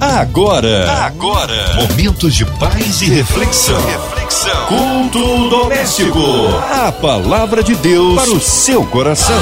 Agora, agora, momentos de paz e reflexão. Reflexão. Culto doméstico. A palavra de Deus para o seu coração.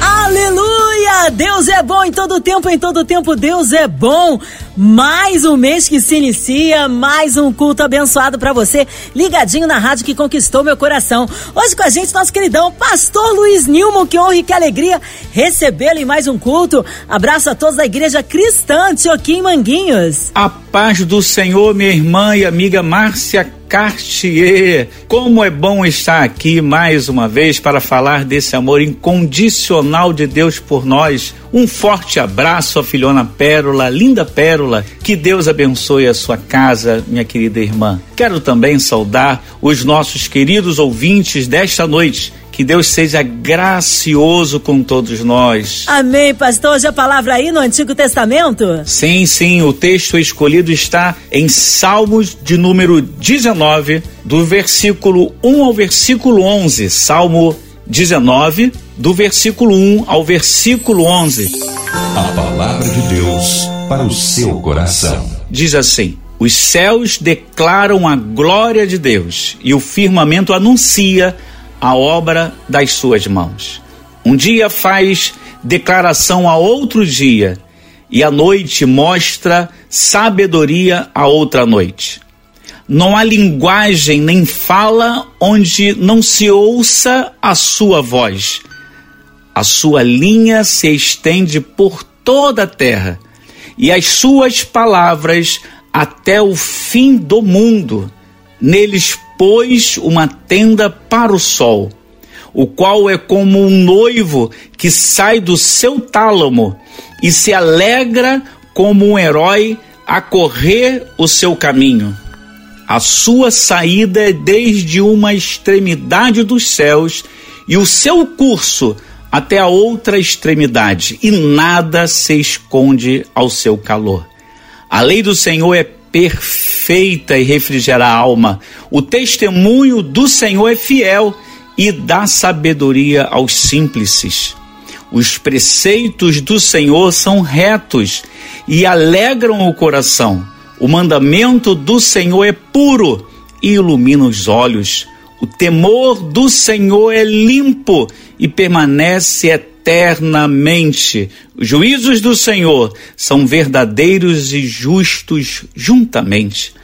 Aleluia! Deus é bom em todo tempo, em todo tempo Deus é bom. Mais um mês que se inicia, mais um culto abençoado para você, ligadinho na rádio que conquistou meu coração. Hoje com a gente, nosso queridão Pastor Luiz Nilmo, que honra e que alegria recebê-lo em mais um culto. Abraço a todos da Igreja Cristã Antioquim Manguinhos. A paz do Senhor, minha irmã e amiga Márcia Cartier. Como é bom estar aqui mais uma vez para falar desse amor incondicional de Deus por nós. Um forte abraço à filhona Pérola, linda Pérola. Que Deus abençoe a sua casa, minha querida irmã. Quero também saudar os nossos queridos ouvintes desta noite que Deus seja gracioso com todos nós. Amém, pastor. Hoje a palavra aí no Antigo Testamento? Sim, sim. O texto escolhido está em Salmos de número 19, do versículo 1 ao versículo 11. Salmo 19, do versículo 1 ao versículo 11. A palavra de Deus para o seu coração. Diz assim: Os céus declaram a glória de Deus e o firmamento anuncia a obra das suas mãos. Um dia faz declaração a outro dia, e a noite mostra sabedoria a outra noite. Não há linguagem nem fala onde não se ouça a sua voz. A sua linha se estende por toda a terra, e as suas palavras até o fim do mundo. Neles pôs uma tenda para o sol, o qual é como um noivo que sai do seu tálamo e se alegra como um herói a correr o seu caminho. A sua saída é desde uma extremidade dos céus e o seu curso até a outra extremidade, e nada se esconde ao seu calor. A lei do Senhor é perfeita e refrigera a alma. O testemunho do Senhor é fiel e dá sabedoria aos simples. Os preceitos do Senhor são retos e alegram o coração. O mandamento do Senhor é puro e ilumina os olhos. O temor do Senhor é limpo e permanece eternamente. Os juízos do Senhor são verdadeiros e justos juntamente.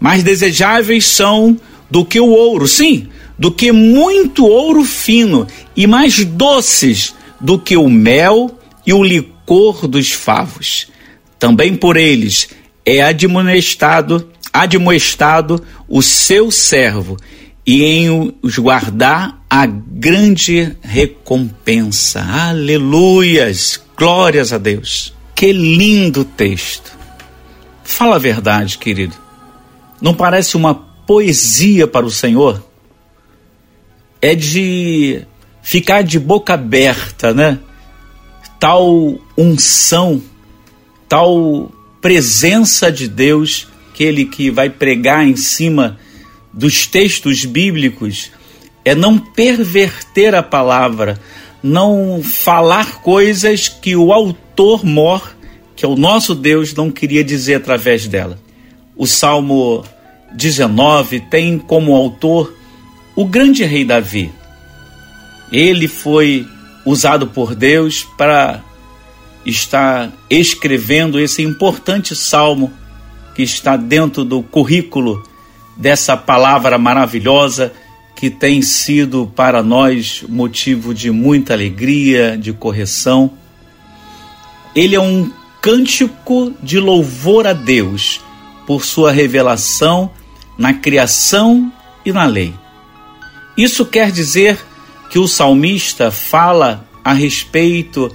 Mais desejáveis são do que o ouro, sim, do que muito ouro fino, e mais doces do que o mel e o licor dos favos. Também por eles é admoestado, admoestado o seu servo, e em os guardar a grande recompensa. Aleluias! Glórias a Deus. Que lindo texto. Fala a verdade, querido. Não parece uma poesia para o Senhor? É de ficar de boca aberta, né? Tal unção, tal presença de Deus, aquele que vai pregar em cima dos textos bíblicos, é não perverter a palavra, não falar coisas que o autor mor, que é o nosso Deus, não queria dizer através dela. O Salmo 19 tem como autor o grande rei Davi. Ele foi usado por Deus para estar escrevendo esse importante salmo que está dentro do currículo dessa palavra maravilhosa que tem sido para nós motivo de muita alegria, de correção. Ele é um cântico de louvor a Deus por sua revelação na criação e na lei. Isso quer dizer que o salmista fala a respeito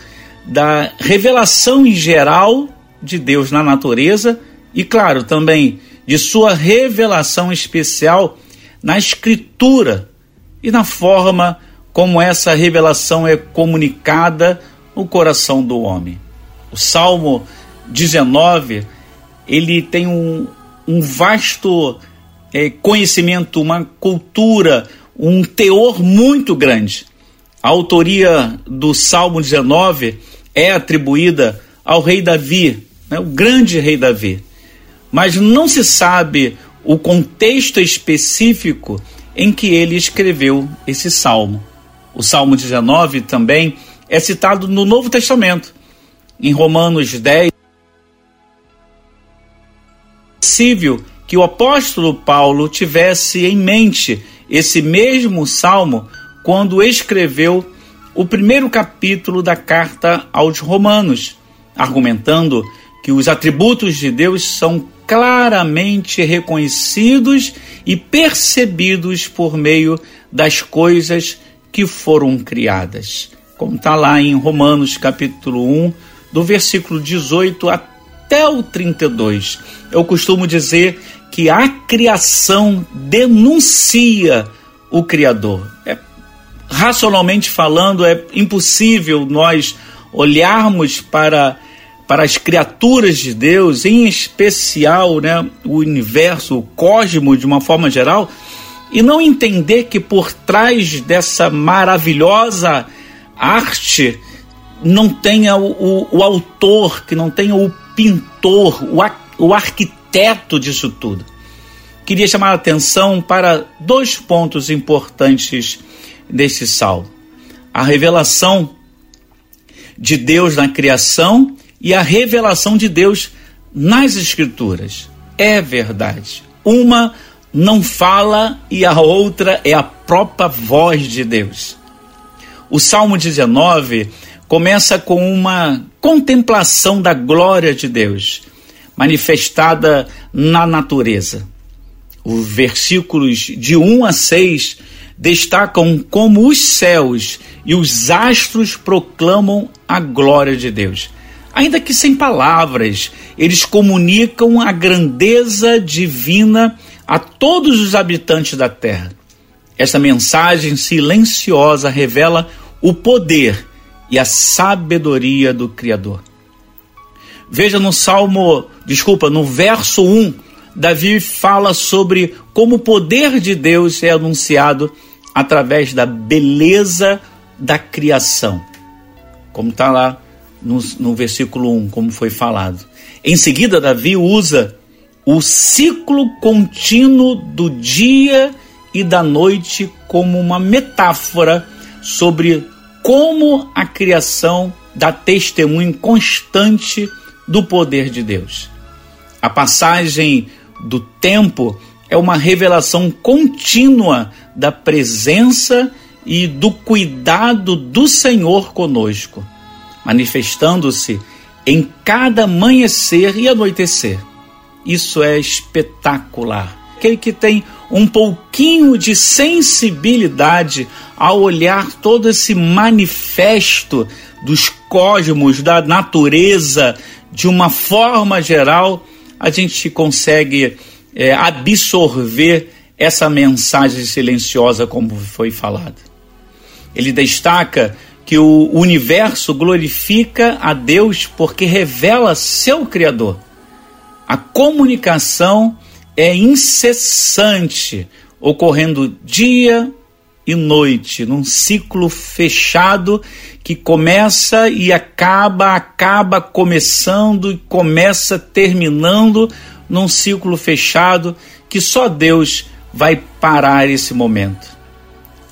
da revelação em geral de Deus na natureza e, claro, também de sua revelação especial na escritura e na forma como essa revelação é comunicada no coração do homem. O Salmo 19 ele tem um, um vasto é, conhecimento, uma cultura, um teor muito grande. A autoria do Salmo 19 é atribuída ao rei Davi, né, o grande rei Davi. Mas não se sabe o contexto específico em que ele escreveu esse salmo. O Salmo 19 também é citado no Novo Testamento, em Romanos 10. É possível que o apóstolo Paulo tivesse em mente esse mesmo salmo quando escreveu o primeiro capítulo da carta aos Romanos, argumentando que os atributos de Deus são claramente reconhecidos e percebidos por meio das coisas que foram criadas. Como está lá em Romanos capítulo 1, do versículo 18 até o 32. Eu costumo dizer que a criação denuncia o Criador. É, racionalmente falando, é impossível nós olharmos para, para as criaturas de Deus, em especial né, o universo, o cosmos de uma forma geral, e não entender que por trás dessa maravilhosa arte não tenha o, o, o autor, que não tenha o pintor, o, o arquiteto disso tudo. Queria chamar a atenção para dois pontos importantes desse salmo: a revelação de Deus na criação e a revelação de Deus nas Escrituras. É verdade. Uma não fala e a outra é a própria voz de Deus. O Salmo 19 começa com uma contemplação da glória de Deus, manifestada na natureza. Os versículos de 1 a 6 destacam como os céus e os astros proclamam a glória de Deus. Ainda que sem palavras, eles comunicam a grandeza divina a todos os habitantes da terra. Esta mensagem silenciosa revela o poder e a sabedoria do Criador. Veja no Salmo, desculpa, no verso 1, Davi fala sobre como o poder de Deus é anunciado através da beleza da criação. Como está lá no, no versículo 1, como foi falado. Em seguida, Davi usa o ciclo contínuo do dia e da noite como uma metáfora sobre como a criação dá testemunho constante do poder de Deus. A passagem do tempo é uma revelação contínua da presença e do cuidado do Senhor conosco, manifestando-se em cada amanhecer e anoitecer. Isso é espetacular. Aquele que tem um pouquinho de sensibilidade ao olhar todo esse manifesto dos cosmos, da natureza, de uma forma geral, a gente consegue é, absorver essa mensagem silenciosa, como foi falado. Ele destaca que o universo glorifica a Deus porque revela seu Criador. A comunicação é incessante, ocorrendo dia e noite, num ciclo fechado que começa e acaba, acaba começando e começa terminando num ciclo fechado que só Deus vai parar esse momento.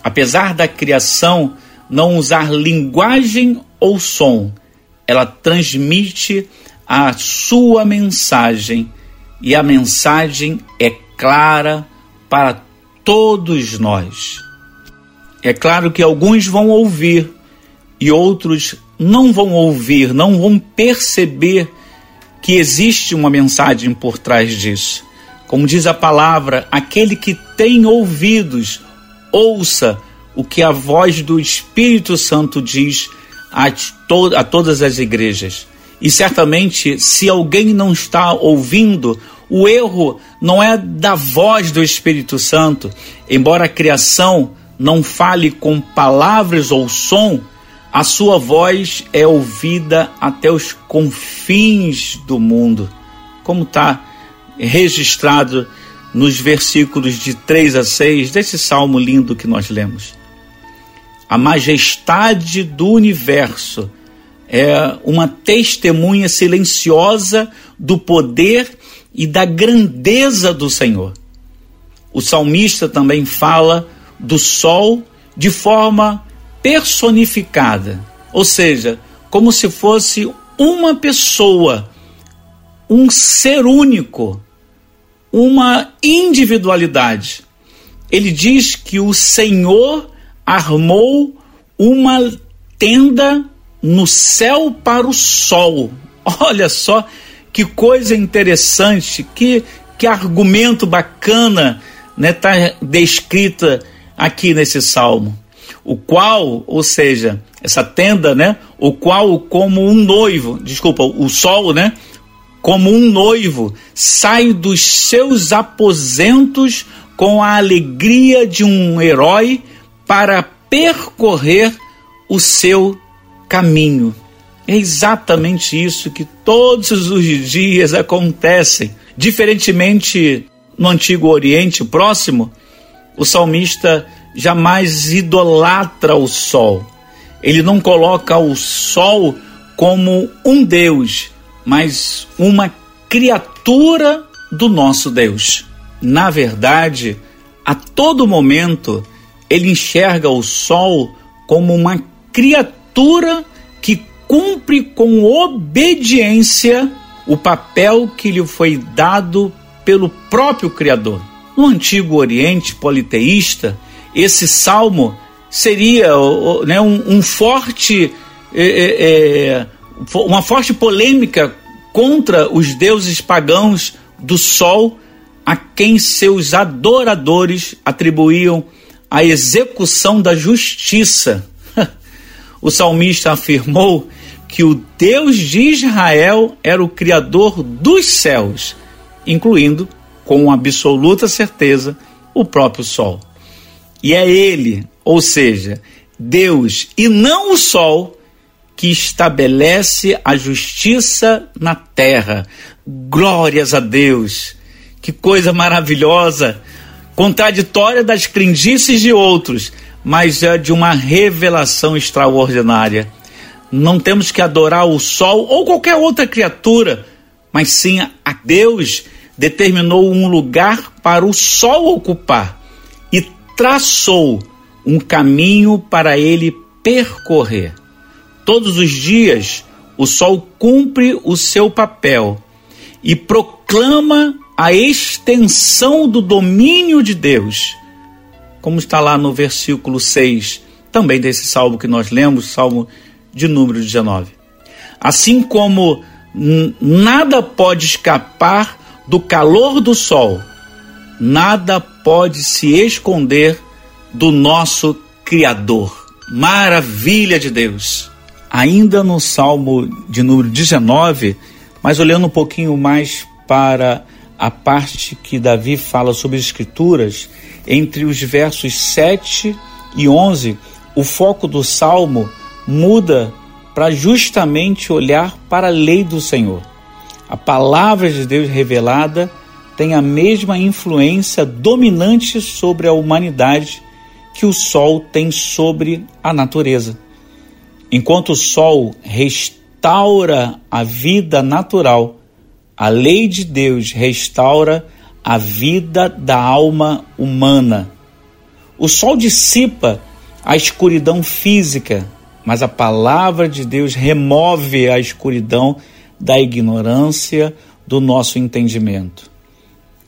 Apesar da criação não usar linguagem ou som, ela transmite a sua mensagem e a mensagem é clara para todos nós. É claro que alguns vão ouvir e outros não vão ouvir, não vão perceber que existe uma mensagem por trás disso. Como diz a palavra, aquele que tem ouvidos, ouça o que a voz do Espírito Santo diz a, to a todas as igrejas. E certamente, se alguém não está ouvindo, o erro não é da voz do Espírito Santo. Embora a criação não fale com palavras ou som, a sua voz é ouvida até os confins do mundo. Como está registrado nos versículos de 3 a 6 desse salmo lindo que nós lemos. A majestade do universo é uma testemunha silenciosa do poder e da grandeza do Senhor. O salmista também fala do sol de forma personificada, ou seja, como se fosse uma pessoa, um ser único, uma individualidade. Ele diz que o Senhor armou uma tenda no céu para o sol. Olha só que coisa interessante, que, que argumento bacana né, tá descrita aqui nesse salmo. O qual, ou seja, essa tenda, né, o qual como um noivo, desculpa, o sol, né, como um noivo sai dos seus aposentos com a alegria de um herói para percorrer o seu caminho. É exatamente isso que todos os dias acontecem. Diferentemente no Antigo Oriente Próximo, o salmista jamais idolatra o sol. Ele não coloca o sol como um Deus, mas uma criatura do nosso Deus. Na verdade, a todo momento, ele enxerga o sol como uma criatura que cumpre com obediência o papel que lhe foi dado pelo próprio Criador. No antigo Oriente politeísta, esse salmo seria né, um, um, forte, é, é, é, uma forte polêmica contra os deuses pagãos do sol, a quem seus adoradores atribuíam a execução da justiça. o salmista afirmou que o Deus de Israel era o Criador dos céus, incluindo, com absoluta certeza, o próprio Sol. E é Ele, ou seja, Deus e não o Sol, que estabelece a justiça na terra. Glórias a Deus! Que coisa maravilhosa! Contraditória das crendices de outros, mas é de uma revelação extraordinária. Não temos que adorar o sol ou qualquer outra criatura, mas sim a Deus determinou um lugar para o sol ocupar e traçou um caminho para ele percorrer. Todos os dias, o sol cumpre o seu papel e proclama a extensão do domínio de Deus, como está lá no versículo 6, também desse salmo que nós lemos, salmo de número 19. Assim como nada pode escapar do calor do sol, nada pode se esconder do nosso Criador. Maravilha de Deus. Ainda no salmo de número 19, mas olhando um pouquinho mais para a parte que Davi fala sobre as Escrituras, entre os versos 7 e 11, o foco do salmo muda para justamente olhar para a lei do Senhor. A palavra de Deus revelada tem a mesma influência dominante sobre a humanidade que o sol tem sobre a natureza. Enquanto o sol restaura a vida natural, a lei de Deus restaura a vida da alma humana. O sol dissipa a escuridão física, mas a palavra de Deus remove a escuridão da ignorância do nosso entendimento.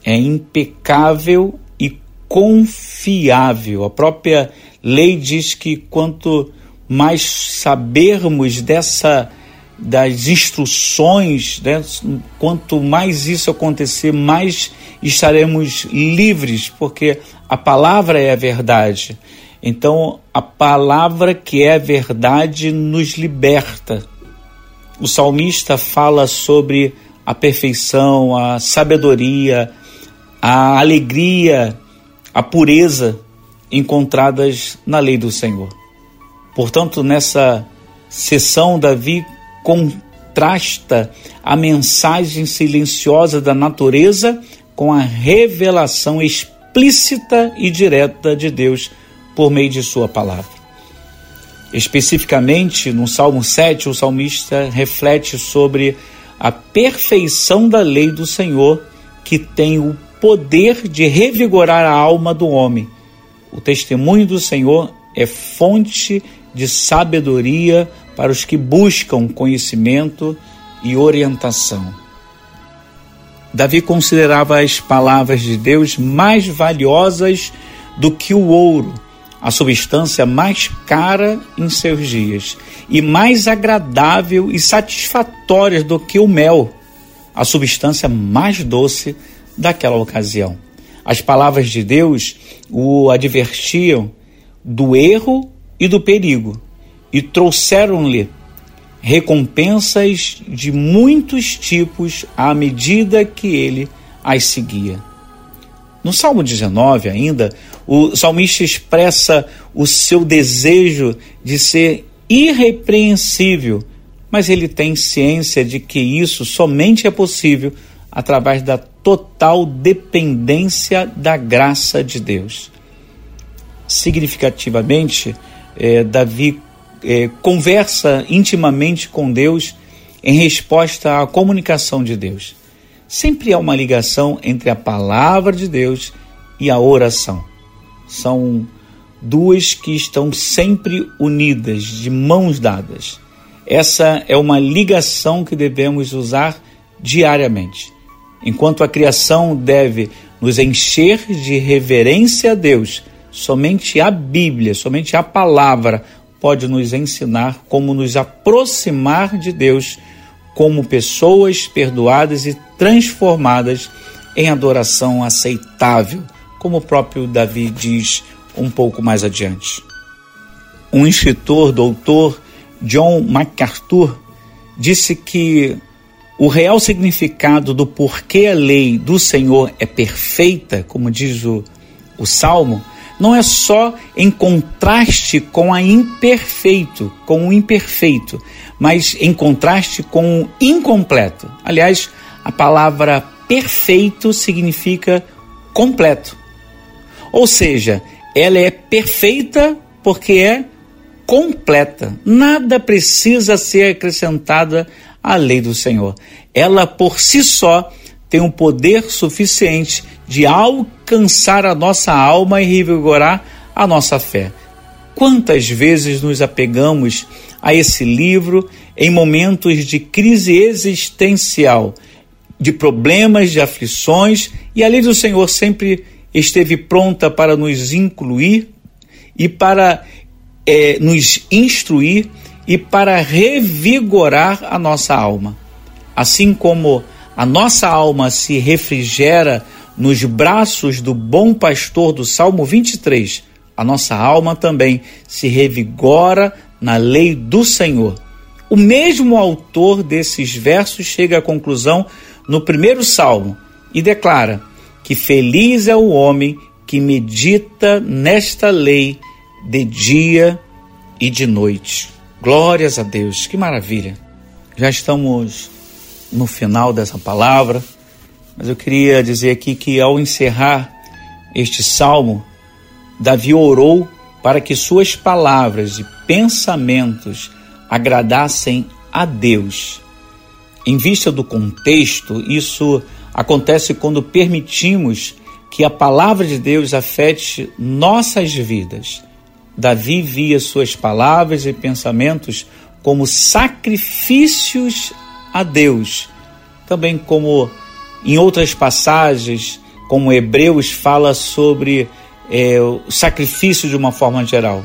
É impecável e confiável. A própria lei diz que quanto mais sabermos dessa das instruções, né? quanto mais isso acontecer, mais estaremos livres, porque a palavra é a verdade. Então, a palavra que é a verdade nos liberta. O salmista fala sobre a perfeição, a sabedoria, a alegria, a pureza encontradas na lei do Senhor. Portanto, nessa sessão, Davi contrasta a mensagem silenciosa da natureza com a revelação explícita e direta de Deus por meio de Sua palavra. Especificamente, no Salmo 7, o salmista reflete sobre a perfeição da lei do Senhor, que tem o poder de revigorar a alma do homem. O testemunho do Senhor é fonte de sabedoria para os que buscam conhecimento e orientação. Davi considerava as palavras de Deus mais valiosas do que o ouro, a substância mais cara em seus dias, e mais agradável e satisfatória do que o mel, a substância mais doce daquela ocasião. As palavras de Deus o advertiam do erro e do perigo, e trouxeram-lhe recompensas de muitos tipos à medida que ele as seguia. No Salmo 19, ainda, o salmista expressa o seu desejo de ser irrepreensível, mas ele tem ciência de que isso somente é possível através da total dependência da graça de Deus. Significativamente, eh, Davi é, conversa intimamente com Deus em resposta à comunicação de Deus. Sempre há uma ligação entre a palavra de Deus e a oração. São duas que estão sempre unidas, de mãos dadas. Essa é uma ligação que devemos usar diariamente. Enquanto a criação deve nos encher de reverência a Deus, somente a Bíblia, somente a palavra pode nos ensinar como nos aproximar de Deus como pessoas perdoadas e transformadas em adoração aceitável, como o próprio Davi diz um pouco mais adiante. Um escritor, doutor John MacArthur, disse que o real significado do porquê a lei do Senhor é perfeita, como diz o, o Salmo, não é só em contraste com a imperfeito, com o imperfeito, mas em contraste com o incompleto. Aliás, a palavra perfeito significa completo. Ou seja, ela é perfeita porque é completa. Nada precisa ser acrescentada à lei do Senhor. Ela por si só tem um poder suficiente de alcançar a nossa alma e revigorar a nossa fé. Quantas vezes nos apegamos a esse livro em momentos de crise existencial, de problemas, de aflições, e a lei do Senhor sempre esteve pronta para nos incluir e para é, nos instruir e para revigorar a nossa alma. Assim como a nossa alma se refrigera nos braços do bom pastor do Salmo 23, a nossa alma também se revigora na lei do Senhor. O mesmo autor desses versos chega à conclusão no primeiro salmo e declara que feliz é o homem que medita nesta lei de dia e de noite. Glórias a Deus, que maravilha. Já estamos no final dessa palavra, mas eu queria dizer aqui que ao encerrar este salmo, Davi orou para que suas palavras e pensamentos agradassem a Deus. Em vista do contexto, isso acontece quando permitimos que a palavra de Deus afete nossas vidas. Davi via suas palavras e pensamentos como sacrifícios a Deus, também como em outras passagens, como Hebreus fala sobre é, o sacrifício de uma forma geral.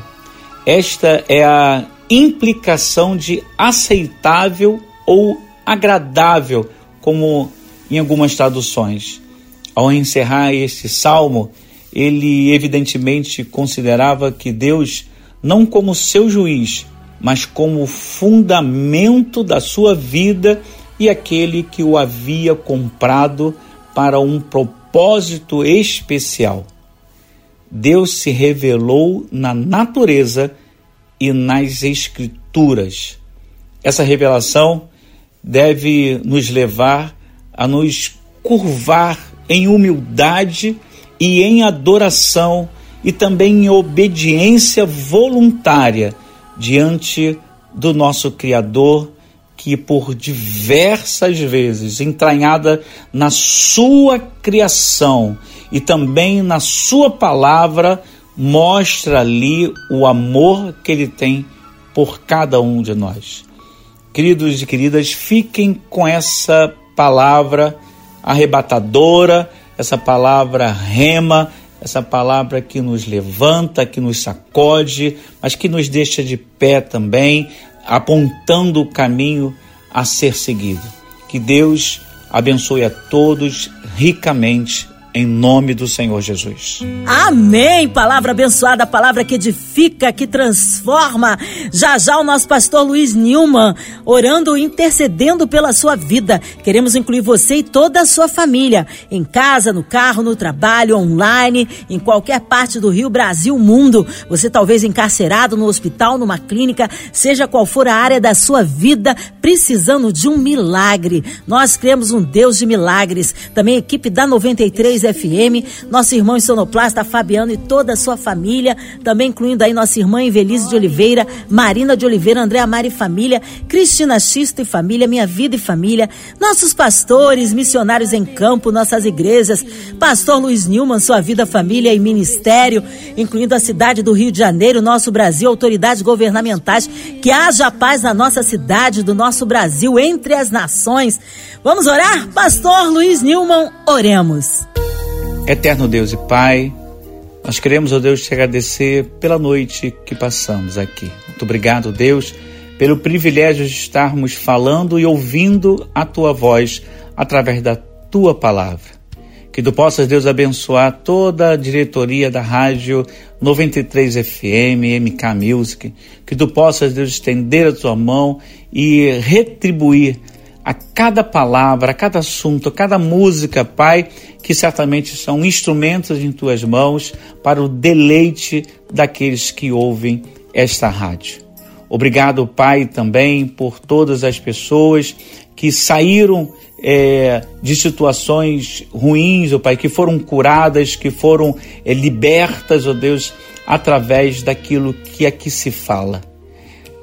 Esta é a implicação de aceitável ou agradável, como em algumas traduções. Ao encerrar este salmo, ele evidentemente considerava que Deus, não como seu juiz, mas como fundamento da sua vida e aquele que o havia comprado para um propósito especial. Deus se revelou na natureza e nas Escrituras. Essa revelação deve nos levar a nos curvar em humildade e em adoração e também em obediência voluntária diante do nosso Criador, que por diversas vezes, entranhada na sua criação e também na sua palavra, mostra ali o amor que ele tem por cada um de nós. Queridos e queridas, fiquem com essa palavra arrebatadora, essa palavra rema, essa palavra que nos levanta, que nos sacode, mas que nos deixa de pé também, apontando o caminho a ser seguido. Que Deus abençoe a todos ricamente em nome do Senhor Jesus. Amém. Palavra abençoada, palavra que edifica, que transforma. Já já o nosso pastor Luiz Nilman orando e intercedendo pela sua vida. Queremos incluir você e toda a sua família, em casa, no carro, no trabalho, online, em qualquer parte do Rio, Brasil, mundo. Você talvez encarcerado no hospital, numa clínica, seja qual for a área da sua vida, precisando de um milagre. Nós cremos um Deus de milagres. Também a equipe da 93 FM, nosso irmão sonoplasta Fabiano e toda a sua família, também incluindo aí nossa irmã Evelise de Oliveira, Marina de Oliveira, André Amari e família, Cristina Xisto e família, Minha Vida e família, nossos pastores, missionários em campo, nossas igrejas, pastor Luiz Nilman, sua vida, família e ministério, incluindo a cidade do Rio de Janeiro, nosso Brasil, autoridades governamentais, que haja paz na nossa cidade, do nosso Brasil, entre as nações. Vamos orar? Pastor Luiz Nilman, oremos. Eterno Deus e Pai, nós queremos, ó oh Deus, te agradecer pela noite que passamos aqui. Muito obrigado, Deus, pelo privilégio de estarmos falando e ouvindo a tua voz através da tua palavra. Que tu possas, Deus, abençoar toda a diretoria da rádio 93 FM, MK Music. Que tu possas, Deus, estender a tua mão e retribuir a cada palavra, a cada assunto, a cada música, Pai, que certamente são instrumentos em tuas mãos para o deleite daqueles que ouvem esta rádio. Obrigado, Pai, também por todas as pessoas que saíram é, de situações ruins, oh Pai, que foram curadas, que foram é, libertas, ó oh Deus, através daquilo que aqui se fala.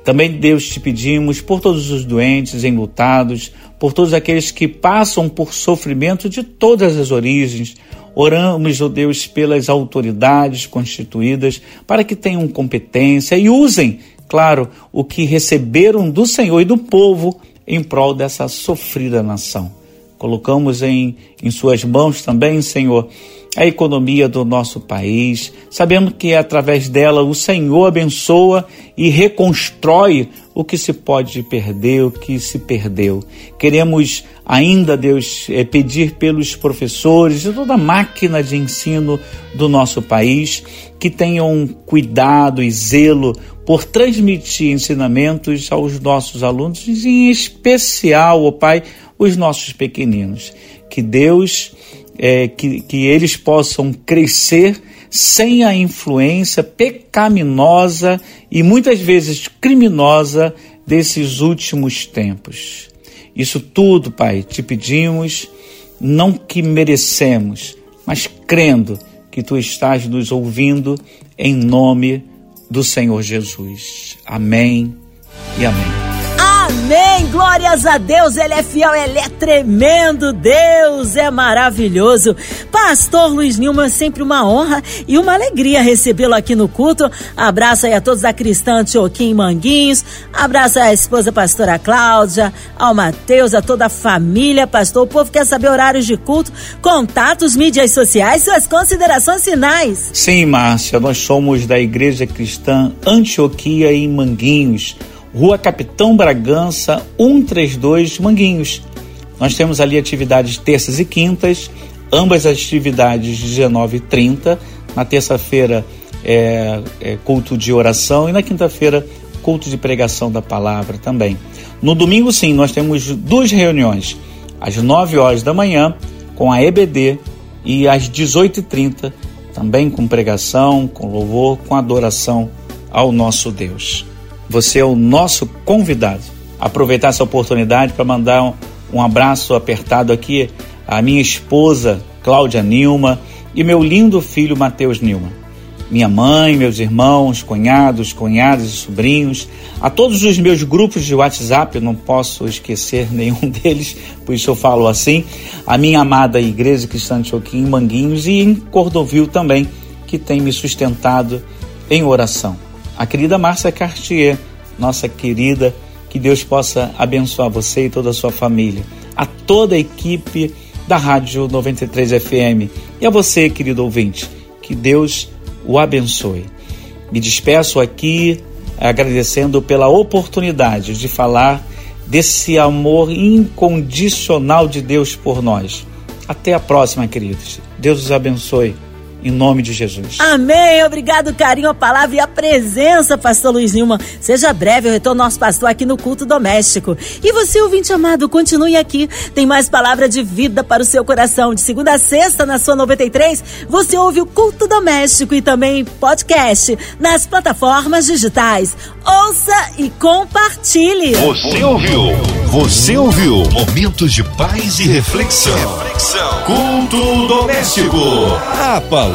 Também, Deus, te pedimos por todos os doentes, enlutados, por todos aqueles que passam por sofrimento de todas as origens. Oramos, ó Deus, pelas autoridades constituídas para que tenham competência e usem, claro, o que receberam do Senhor e do povo em prol dessa sofrida nação. Colocamos em, em Suas mãos também, Senhor, a economia do nosso país, sabendo que através dela o Senhor abençoa e reconstrói o que se pode perder, o que se perdeu. Queremos ainda, Deus, é, pedir pelos professores e toda a máquina de ensino do nosso país que tenham cuidado e zelo por transmitir ensinamentos aos nossos alunos, em especial, ó oh Pai, os nossos pequeninos. Que Deus é, que, que eles possam crescer sem a influência pecaminosa e muitas vezes criminosa desses últimos tempos. Isso tudo, Pai, te pedimos, não que merecemos, mas crendo que tu estás nos ouvindo em nome do Senhor Jesus. Amém e amém. Amém. Glórias a Deus. Ele é fiel, ele é tremendo. Deus é maravilhoso. Pastor Luiz Nilman, sempre uma honra e uma alegria recebê-lo aqui no culto. Abraço aí a todos da Cristã Antioquim Manguinhos. Abraço a esposa pastora Cláudia, ao Mateus, a toda a família, pastor. O povo quer saber horários de culto, contatos, mídias sociais, suas considerações finais. Sim, Márcia, nós somos da Igreja Cristã Antioquia em Manguinhos. Rua Capitão Bragança, 132, Manguinhos. Nós temos ali atividades terças e quintas, ambas as atividades 19 e 30. Na terça-feira, é, é, culto de oração e na quinta-feira, culto de pregação da palavra também. No domingo, sim, nós temos duas reuniões, às 9 horas da manhã, com a EBD, e às 18h30, também com pregação, com louvor, com adoração ao nosso Deus. Você é o nosso convidado. Aproveitar essa oportunidade para mandar um, um abraço apertado aqui à minha esposa Cláudia Nilma e meu lindo filho Matheus Nilma. minha mãe, meus irmãos, cunhados, cunhadas e sobrinhos, a todos os meus grupos de WhatsApp, eu não posso esquecer nenhum deles, por isso eu falo assim, a minha amada Igreja Cristã de Choquim em Manguinhos e em Cordovil também, que tem me sustentado em oração. A querida Márcia Cartier, nossa querida, que Deus possa abençoar você e toda a sua família. A toda a equipe da Rádio 93 FM e a você, querido ouvinte, que Deus o abençoe. Me despeço aqui agradecendo pela oportunidade de falar desse amor incondicional de Deus por nós. Até a próxima, queridos. Deus os abençoe em nome de Jesus. Amém. Obrigado, carinho, a palavra e a presença, pastor Luiz Lima. Seja breve o retorno nosso pastor aqui no culto doméstico. E você, ouvinte amado, continue aqui. Tem mais palavra de vida para o seu coração. De segunda a sexta, na sua 93, você ouve o culto doméstico e também podcast nas plataformas digitais. Ouça e compartilhe. Você ouviu? Você ouviu? Momentos de paz e reflexão. reflexão. Culto doméstico. A palavra